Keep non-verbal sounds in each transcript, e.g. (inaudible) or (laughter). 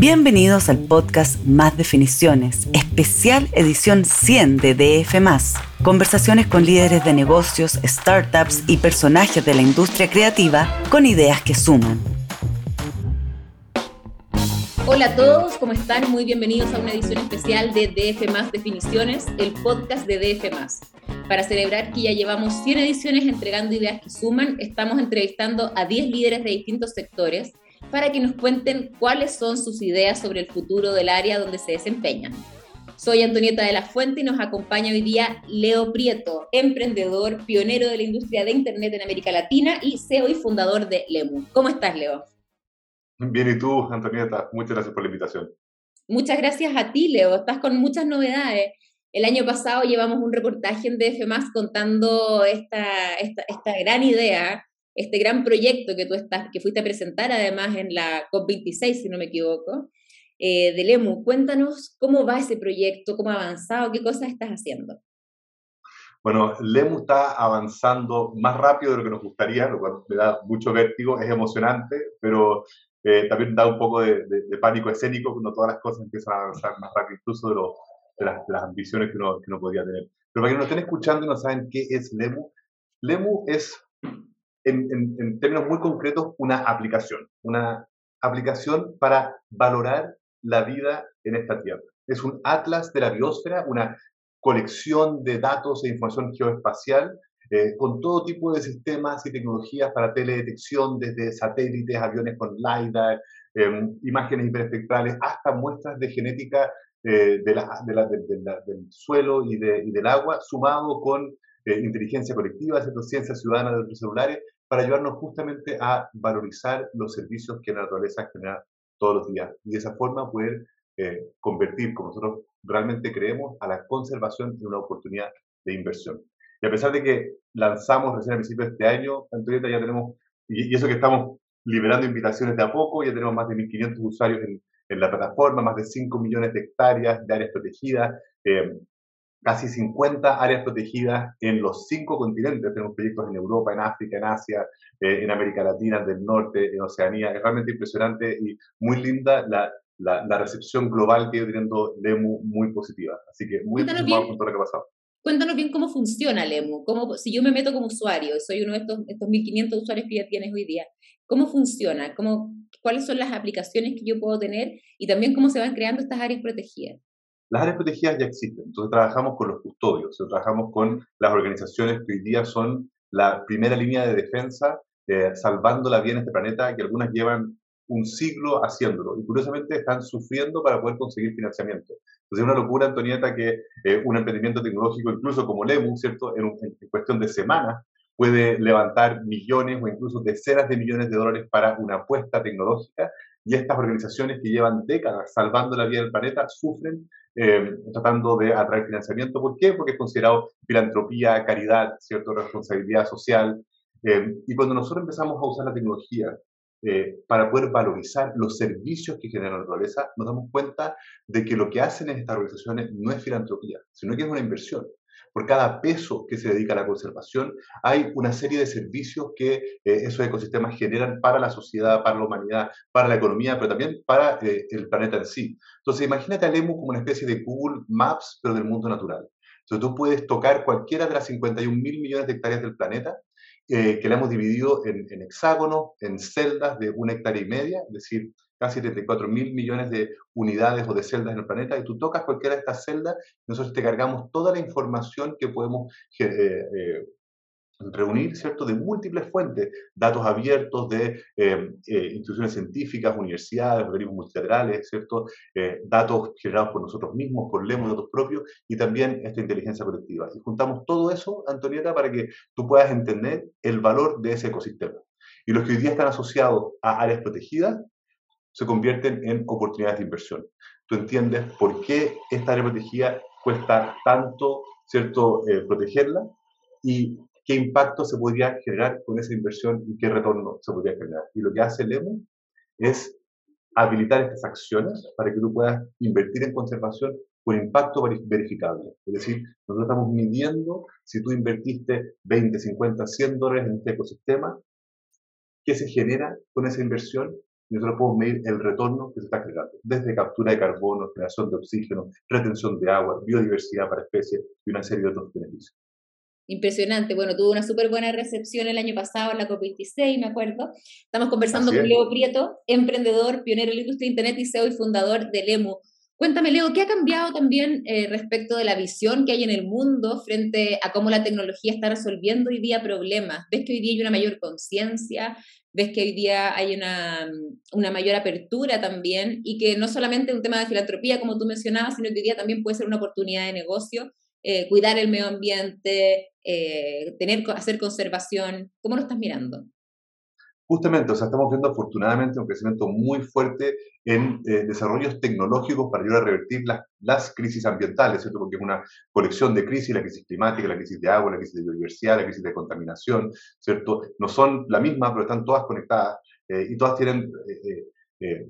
Bienvenidos al podcast Más Definiciones, especial edición 100 de DF. Conversaciones con líderes de negocios, startups y personajes de la industria creativa con ideas que suman. Hola a todos, ¿cómo están? Muy bienvenidos a una edición especial de DF Definiciones, el podcast de DF Para celebrar que ya llevamos 100 ediciones entregando ideas que suman, estamos entrevistando a 10 líderes de distintos sectores para que nos cuenten cuáles son sus ideas sobre el futuro del área donde se desempeñan. Soy Antonieta de la Fuente y nos acompaña hoy día Leo Prieto, emprendedor, pionero de la industria de Internet en América Latina y CEO y fundador de Lemu. ¿Cómo estás, Leo? Bien, ¿y tú, Antonieta? Muchas gracias por la invitación. Muchas gracias a ti, Leo. Estás con muchas novedades. El año pasado llevamos un reportaje en DF contando esta, esta, esta gran idea este gran proyecto que tú estás, que fuiste a presentar además en la COP26, si no me equivoco, eh, de Lemu. Cuéntanos cómo va ese proyecto, cómo ha avanzado, qué cosas estás haciendo. Bueno, Lemu está avanzando más rápido de lo que nos gustaría, lo cual me da mucho vértigo, es emocionante, pero eh, también da un poco de, pánico escénico cuando todas las cosas empiezan a avanzar más rápido, incluso de, las, ambiciones que uno, que uno podría tener. Pero para que nos estén escuchando y no saben qué es Lemu, Lemu es en, términos muy concretos, una aplicación, una aplicación para valorar la vida en esta Tierra. Es un atlas de la biosfera, una colección de datos e información geoespacial eh, con todo tipo de sistemas y tecnologías para teledetección, desde satélites, aviones con LiDAR, em, imágenes hiperespectrales, hasta muestras de genética eh, de del suelo y, del agua, sumado con eh, inteligencia colectiva, ciencia ciudadana de los celulares, para ayudarnos justamente a valorizar los servicios que la naturaleza genera todos los días y de esa forma poder eh, convertir, como nosotros realmente creemos, a la conservación en una oportunidad de inversión. Y a pesar de que lanzamos recién a principios de este año, Antonieta, ya tenemos, y, eso que estamos liberando invitaciones de a poco, ya tenemos más de 1.500 usuarios en, en, la plataforma, más de 5 millones de hectáreas de áreas protegidas, eh, casi 50 áreas protegidas en los cinco continentes. Tenemos proyectos en Europa, en África, en Asia, eh, en América Latina, del norte, en Oceanía. Es realmente impresionante y muy linda la, la, recepción global que ha teniendo Lemu, muy positiva. Así que muy entusiasmado con todo lo que ha pasado. Cuéntanos bien cómo funciona Lemu. Cómo, si yo me meto como usuario, soy uno de estos, estos 1.500 usuarios que ya tienes hoy día, ¿cómo funciona? ¿Cómo, ¿Cuáles son las aplicaciones que yo puedo tener? Y también cómo se van creando estas áreas protegidas. Las áreas protegidas ya existen, entonces trabajamos con los custodios, trabajamos con las organizaciones que hoy día son la primera línea de defensa, eh, salvando la vida en este planeta, que algunas llevan un siglo haciéndolo y curiosamente están sufriendo para poder conseguir financiamiento. Entonces es una locura, Antonieta, que eh, un emprendimiento tecnológico, incluso como Lemu, ¿cierto? En, en, cuestión de semanas, puede levantar millones o incluso decenas de millones de dólares para una apuesta tecnológica y estas organizaciones que llevan décadas salvando la vida del planeta sufren eh, tratando de atraer financiamiento. ¿Por qué? Porque es considerado filantropía, caridad, ¿cierto? responsabilidad social. Eh, y cuando nosotros empezamos a usar la tecnología eh, para poder valorizar los servicios que genera la naturaleza, nos damos cuenta de que lo que hacen estas organizaciones no es filantropía, sino que es una inversión por cada peso que se dedica a la conservación, hay una serie de servicios que eh, esos ecosistemas generan para la sociedad, para la humanidad, para la economía, pero también para eh, el planeta en sí. Entonces, imagínate a Lemu como una especie de Google Maps, pero del mundo natural. Entonces, tú puedes tocar cualquiera de las 51 mil millones de hectáreas del planeta, eh, que la hemos dividido en, en hexágonos, en celdas de una hectárea y media, es decir, casi 34 mil millones de unidades o de celdas en el planeta, y tú tocas cualquiera de estas celdas, nosotros te cargamos toda la información que podemos eh, eh, reunir, ¿cierto?, de múltiples fuentes, datos abiertos de eh, instituciones científicas, universidades, organismos multilaterales, ¿cierto?, datos generados por nosotros mismos, por Lemos, datos propios, y también esta inteligencia colectiva. Y juntamos todo eso, Antonieta, para que tú puedas entender el valor de ese ecosistema. Y los que hoy día están asociados a áreas protegidas se convierten en oportunidades de inversión. Tú entiendes por qué esta área protegida cuesta tanto, ¿cierto?, eh, protegerla y qué impacto se podría generar con esa inversión y qué retorno se podría generar. Y lo que hace Lemo es habilitar estas acciones para que tú puedas invertir en conservación con impacto verificable. Es decir, nosotros estamos midiendo si tú invertiste 20, 50, 100 dólares en este ecosistema, qué se genera con esa inversión y nosotros podemos medir el retorno que se está generando, desde captura de carbono, generación de oxígeno, retención de agua, biodiversidad para especies y una serie de otros beneficios. Impresionante. Bueno, tuvo una súper buena recepción el año pasado en la COP26, me acuerdo. Estamos conversando con Leo Prieto, emprendedor, pionero en la industria de Internet y CEO y fundador de Lemu. Cuéntame, Leo, ¿qué ha cambiado también eh, respecto de la visión que hay en el mundo frente a cómo la tecnología está resolviendo hoy día problemas? ¿Ves que hoy día hay una mayor conciencia? ¿Ves que hoy día hay una, una, mayor apertura también? Y que no solamente un tema de filantropía, como tú mencionabas, sino que hoy día también puede ser una oportunidad de negocio, eh, cuidar el medio ambiente, eh, tener, hacer conservación. ¿Cómo lo estás mirando? Justamente, o sea, estamos viendo afortunadamente un crecimiento muy fuerte en eh, desarrollos tecnológicos para ayudar a revertir las, las, crisis ambientales, ¿cierto? Porque es una colección de crisis, la crisis climática, la crisis de agua, la crisis de biodiversidad, la crisis de contaminación, ¿cierto? No son la misma, pero están todas conectadas eh, y todas tienen eh,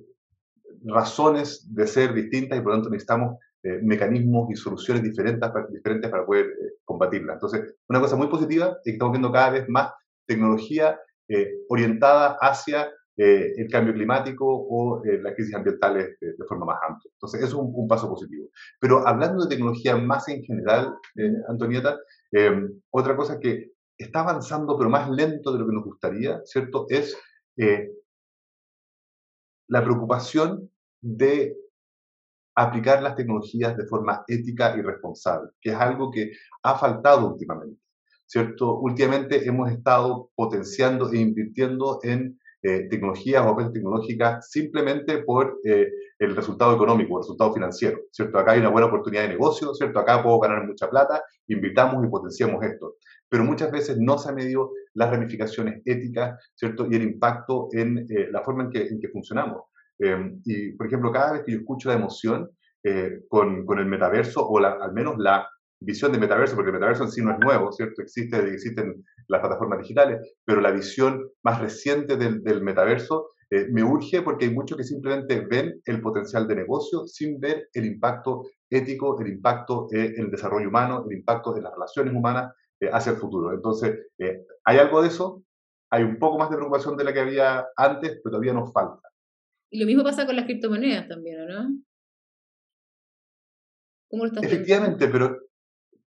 razones de ser distintas y por lo tanto necesitamos mecanismos y soluciones diferentes para, diferentes para poder combatirlas. Entonces, una cosa muy positiva es que estamos viendo cada vez más tecnología eh, orientada hacia eh, el cambio climático o eh, las crisis ambientales de, forma más amplia. Entonces, eso es un, paso positivo. Pero hablando de tecnología más en general, Antonieta, otra cosa que está avanzando, pero más lento de lo que nos gustaría, ¿cierto? Es la preocupación de aplicar las tecnologías de forma ética y responsable, que es algo que ha faltado últimamente. ¿Cierto? Últimamente hemos estado potenciando e invirtiendo en eh, tecnologías o apuestas tecnológicas simplemente por eh, el resultado económico, el resultado financiero, ¿cierto? Acá hay una buena oportunidad de negocio, ¿cierto? Acá puedo ganar mucha plata, invitamos y potenciamos esto. Pero muchas veces no se han medido las ramificaciones éticas, ¿cierto? Y el impacto en eh, la forma en que, en que funcionamos. Em, y, por ejemplo, cada vez que yo escucho la emoción con, con, el metaverso, o la, al menos la visión de metaverso, porque el metaverso en sí no es nuevo, ¿cierto? Existe, existen las plataformas digitales, pero la visión más reciente del, del metaverso eh, me urge porque hay muchos que simplemente ven el potencial de negocio sin ver el impacto ético, el impacto en el desarrollo humano, el impacto en las relaciones humanas eh, hacia el futuro. Entonces, eh, hay algo de eso, hay un poco más de preocupación de la que había antes, pero todavía nos falta. Y lo mismo pasa con las criptomonedas también, ¿no? ¿Cómo lo estás Efectivamente, pero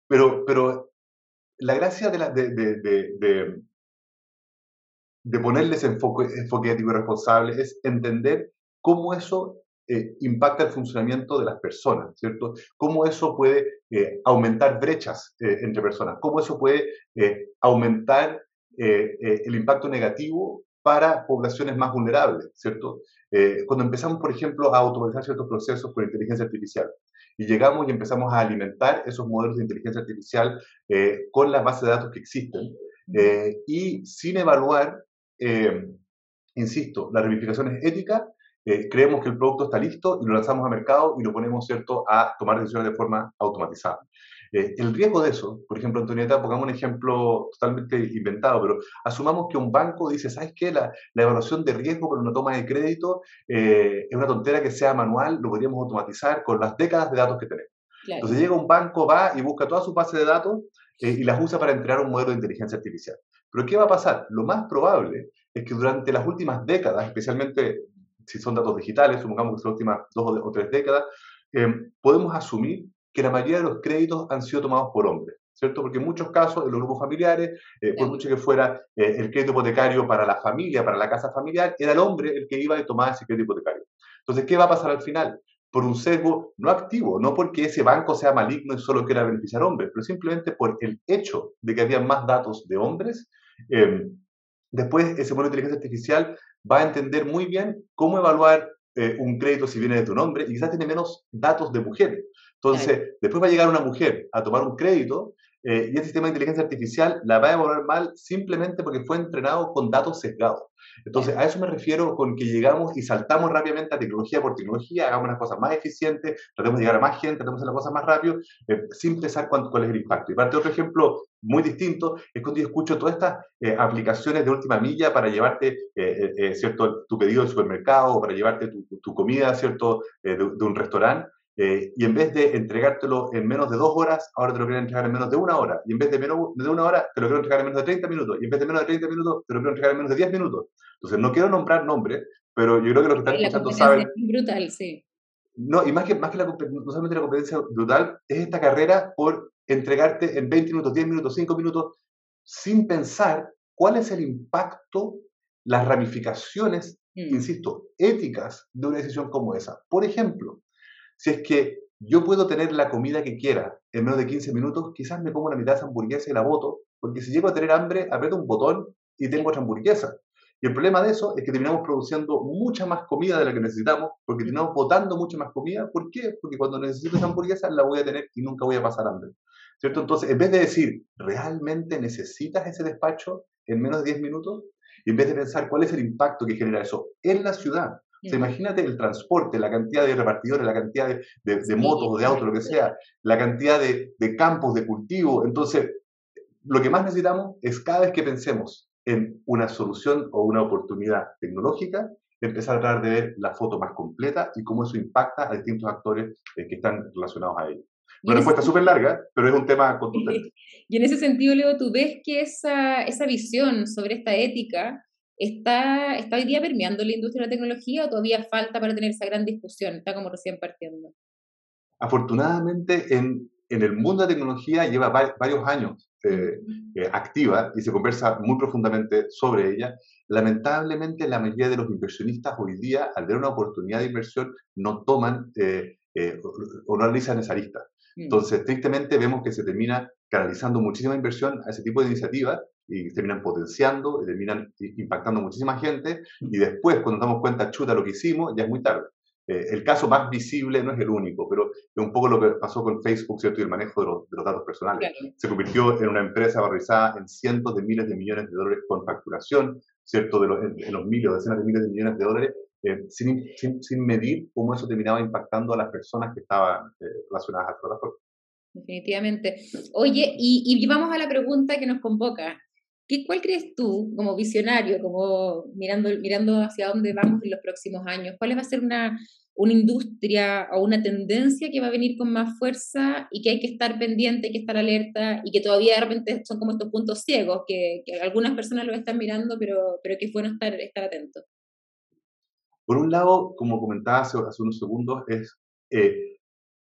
pero, pero la gracia de, de, de, ponerles enfoque, enfoque ético y responsable es entender cómo eso eh, impacta el funcionamiento de las personas, ¿cierto? Cómo eso puede eh, aumentar brechas eh, entre personas, cómo eso puede aumentar el impacto negativo para poblaciones más vulnerables, ¿cierto? cuando empezamos, por ejemplo, a automatizar ciertos procesos con inteligencia artificial, y llegamos y empezamos a alimentar esos modelos de inteligencia artificial eh, con las bases de datos que existen eh, y sin evaluar, eh, insisto, las ramificaciones éticas, creemos que el producto está listo y lo lanzamos al mercado y lo ponemos, ¿cierto?, a tomar decisiones de forma automatizada. Eh, el riesgo de eso, por ejemplo, Antonieta, pongamos un ejemplo totalmente inventado, pero asumamos que un banco dice, ¿sabes qué? La, evaluación de riesgo para una toma de crédito eh, es una tontera que sea manual, lo podríamos automatizar con las décadas de datos que tenemos. Entonces llega un banco, va y busca toda su base de datos eh, y las usa para entregar un modelo de inteligencia artificial. Pero ¿qué va a pasar? Lo más probable es que durante las últimas décadas, especialmente si son datos digitales, supongamos que son las últimas dos o tres décadas, podemos asumir que la mayoría de los créditos han sido tomados por hombres, ¿cierto? Porque en muchos casos, en los grupos familiares, eh, por mucho que fuera eh, el crédito hipotecario para la familia, para la casa familiar, era el hombre el que iba y tomaba ese crédito hipotecario. Entonces, ¿qué va a pasar al final? Por un sesgo no activo, no porque ese banco sea maligno y solo quiera beneficiar hombres, pero simplemente por el hecho de que había más datos de hombres. Em, después, ese modelo de inteligencia artificial va a entender muy bien cómo evaluar eh, un crédito si viene de tu nombre y quizás tiene menos datos de mujeres. Entonces, después va a llegar una mujer a tomar un crédito eh, y el sistema de inteligencia artificial la va a evaluar mal simplemente porque fue entrenado con datos sesgados. Entonces, a eso me refiero con que llegamos y saltamos rápidamente a tecnología por tecnología, hagamos las cosas más eficientes, tratemos de llegar a más gente, tratemos de hacer las cosas más rápido, eh, sin pensar cuál es el impacto. Y parte otro ejemplo muy distinto es cuando yo escucho todas estas eh, aplicaciones de última milla para llevarte cierto, tu pedido del supermercado o para llevarte tu, comida cierto, de, de un restaurante. Eh, y en vez de entregártelo en menos de dos horas, ahora te lo quiero entregar en menos de una hora. Y en vez de menos de una hora, te lo quiero entregar en menos de 30 minutos. Y en vez de menos de 30 minutos, te lo quiero entregar en menos de 10 minutos. Entonces, no quiero nombrar nombres, pero yo creo que los que están escuchando saben... brutal, sí. No, y más que, más que la, no solamente la competencia brutal, es esta carrera por entregarte en 20 minutos, 10 minutos, 5 minutos, sin pensar cuál es el impacto, las ramificaciones, mm. insisto, éticas de una decisión como esa. Por ejemplo, si es que yo puedo tener la comida que quiera en menos de 15 minutos, quizás me como la mitad de esa hamburguesa y la voto, porque si llego a tener hambre, aprieto un botón y tengo otra hamburguesa. Y el problema de eso es que terminamos produciendo mucha más comida de la que necesitamos, porque terminamos botando mucha más comida. ¿Por qué? Porque cuando necesito esa hamburguesa la voy a tener y nunca voy a pasar hambre. ¿Cierto? Entonces, en vez de decir, ¿realmente necesitas ese despacho en menos de 10 minutos? Y en vez de pensar cuál es el impacto que genera eso en la ciudad. O sea, imagínate el transporte, la cantidad de repartidores, la cantidad de, de, motos o de autos, lo que sea, la cantidad de, de campos de cultivo. Entonces, lo que más necesitamos es cada vez que pensemos en una solución o una oportunidad tecnológica, empezar a tratar de ver la foto más completa y cómo eso impacta a distintos actores eh, que están relacionados a ello. Una respuesta súper larga, pero es un tema (laughs) contundente. Y en ese sentido, Leo, ¿tú ves que esa, esa visión sobre esta ética está, está hoy día permeando la industria de la tecnología o todavía falta para tener esa gran discusión? Está como recién partiendo. Afortunadamente, en, en el mundo de tecnología lleva varios años eh, eh, activa y se conversa muy profundamente sobre ella. Lamentablemente, la mayoría de los inversionistas hoy día, al ver una oportunidad de inversión, no toman eh, o no analizan esa lista. Mm. Entonces, tristemente, vemos que se termina canalizando muchísima inversión a ese tipo de iniciativas y terminan potenciando, y terminan impactando muchísima gente, mm. y después, cuando nos damos cuenta, chuta, lo que hicimos, ya es muy tarde. Eh, el caso más visible no es el único, pero es un poco lo que pasó con Facebook, ¿cierto? Y el manejo de los, datos personales. Se convirtió en una empresa valorizada en cientos de miles de millones de dólares con facturación, ¿cierto? De los, en, los miles, decenas de miles de millones de dólares, eh, sin, sin, medir cómo eso terminaba impactando a las personas que estaban eh, relacionadas a la plataforma. Definitivamente. Oye, y, y vamos a la pregunta que nos convoca. ¿Qué, ¿Cuál crees tú, como visionario, como mirando, mirando hacia dónde vamos en los próximos años? ¿Cuál va a ser una, una industria o una tendencia que va a venir con más fuerza y que hay que estar pendiente, hay que estar alerta y que todavía de repente son como estos puntos ciegos que, algunas personas lo están mirando, pero, pero que es bueno estar, estar atento? Por un lado, como comentaba hace, hace unos segundos, es eh,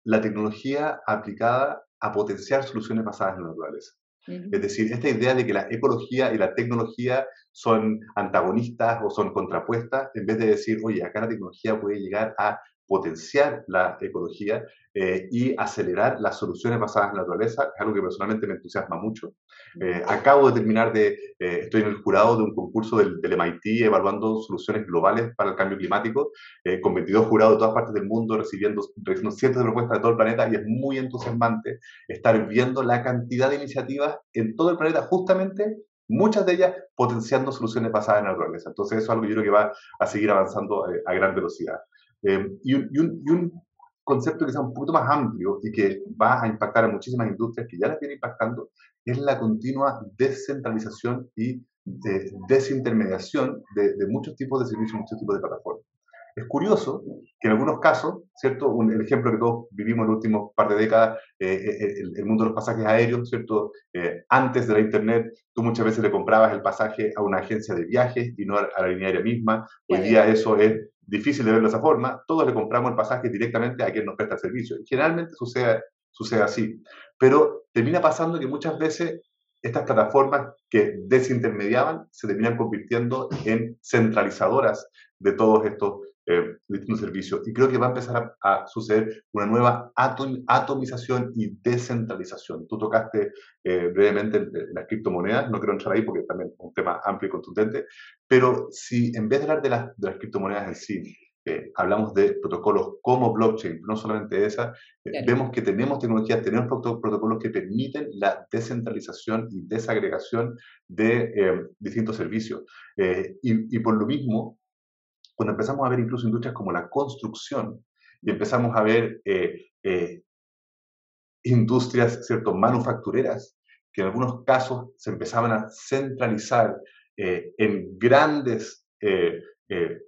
la tecnología aplicada a potenciar soluciones basadas en la naturaleza. Es decir, esta idea de que la ecología y la tecnología son antagonistas o son contrapuestas, en vez de decir, oye, acá la tecnología puede llegar a potenciar la ecología eh, y acelerar las soluciones basadas en la naturaleza, es algo que personalmente me entusiasma mucho. Eh, acabo de terminar de, eh, estoy en el jurado de un concurso del, del, MIT evaluando soluciones globales para el cambio climático, con 22 jurados de todas partes del mundo recibiendo, recibiendo cientos de propuestas de todo el planeta y es muy entusiasmante estar viendo la cantidad de iniciativas en todo el planeta justamente muchas de ellas potenciando soluciones basadas en la naturaleza. Entonces eso es algo que yo creo que va a seguir avanzando a gran velocidad. Eh, y, un, concepto que sea un poquito más amplio y que va a impactar a muchísimas industrias que ya las viene impactando es la continua descentralización y desintermediación de, de, muchos tipos de servicios, muchos tipos de plataformas. Es curioso que en algunos casos, ¿cierto? Un, el ejemplo que todos vivimos en los últimos par de décadas, eh, eh, el, mundo de los pasajes aéreos, ¿cierto? antes de la Internet, tú muchas veces le comprabas el pasaje a una agencia de viajes y no a la línea aérea misma. Hoy día eso es difícil de verlo de esa forma, todos le compramos el pasaje directamente a quien nos presta el servicio. Y generalmente sucede, sucede así. Pero termina pasando que muchas veces estas plataformas que desintermediaban se terminan convirtiendo en centralizadoras de todos estos eh, distintos servicios. Y creo que va a empezar a, suceder una nueva atomización y descentralización. Tú tocaste eh, brevemente las criptomonedas, no quiero entrar ahí porque también es un tema amplio y contundente, pero si en vez de hablar de, las, de las criptomonedas en sí, eh, hablamos de protocolos como blockchain, no solamente esa, vemos que tenemos tecnologías, tenemos protocolos que permiten la descentralización y desagregación de distintos servicios. y, y, por lo mismo, cuando empezamos a ver incluso industrias como la construcción y empezamos a ver eh, eh, industrias ¿cierto? manufactureras que en algunos casos se empezaban a centralizar eh, en grandes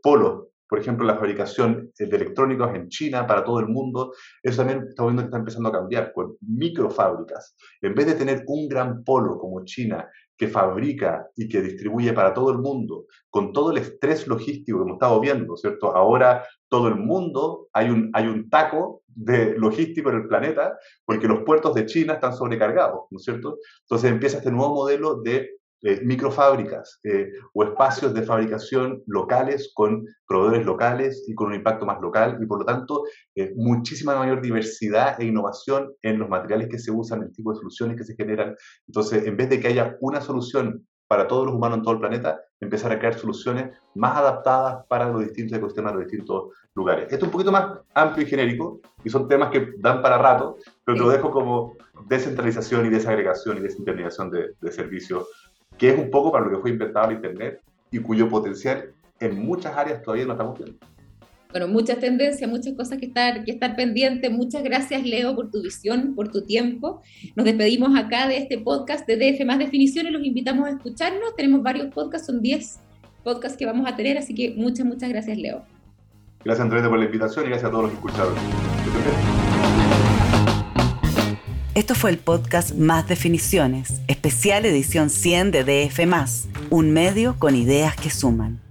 polos, por ejemplo, la fabricación de electrónicos en China para todo el mundo. Eso también está viendo que está empezando a cambiar con microfábricas. En vez de tener un gran polo como China que fabrica y que distribuye para todo el mundo, con todo el estrés logístico que hemos estado viendo, ¿cierto? Ahora todo el mundo, hay un, hay un taco de logístico en el planeta porque los puertos de China están sobrecargados, ¿no es cierto? Entonces empieza este nuevo modelo de eh, microfábricas eh, o espacios de fabricación locales con proveedores locales y con un impacto más local y por lo tanto eh, muchísima mayor diversidad e innovación en los materiales que se usan, el tipo de soluciones que se generan. Entonces, en vez de que haya una solución para todos los humanos en todo el planeta, empezar a crear soluciones más adaptadas para los distintos ecosistemas de los distintos lugares. Esto es un poquito más amplio y genérico, y son temas que dan para rato, pero te lo dejo como descentralización y desagregación y desintermediación de, de servicios que es un poco para lo que fue inventado el Internet y cuyo potencial en muchas áreas todavía no estamos viendo. Bueno, muchas tendencias, muchas cosas que estar, que estar pendientes. Muchas gracias, Leo, por tu visión, por tu tiempo. Nos despedimos acá de este podcast de DF Más Definiciones. Los invitamos a escucharnos. Tenemos varios podcasts, son 10 podcasts que vamos a tener, así que muchas, muchas gracias, Leo. Gracias, Andrés, por la invitación y gracias a todos los que escucharon. Esto fue el podcast Más Definiciones, especial edición 100 de DF, un medio con ideas que suman.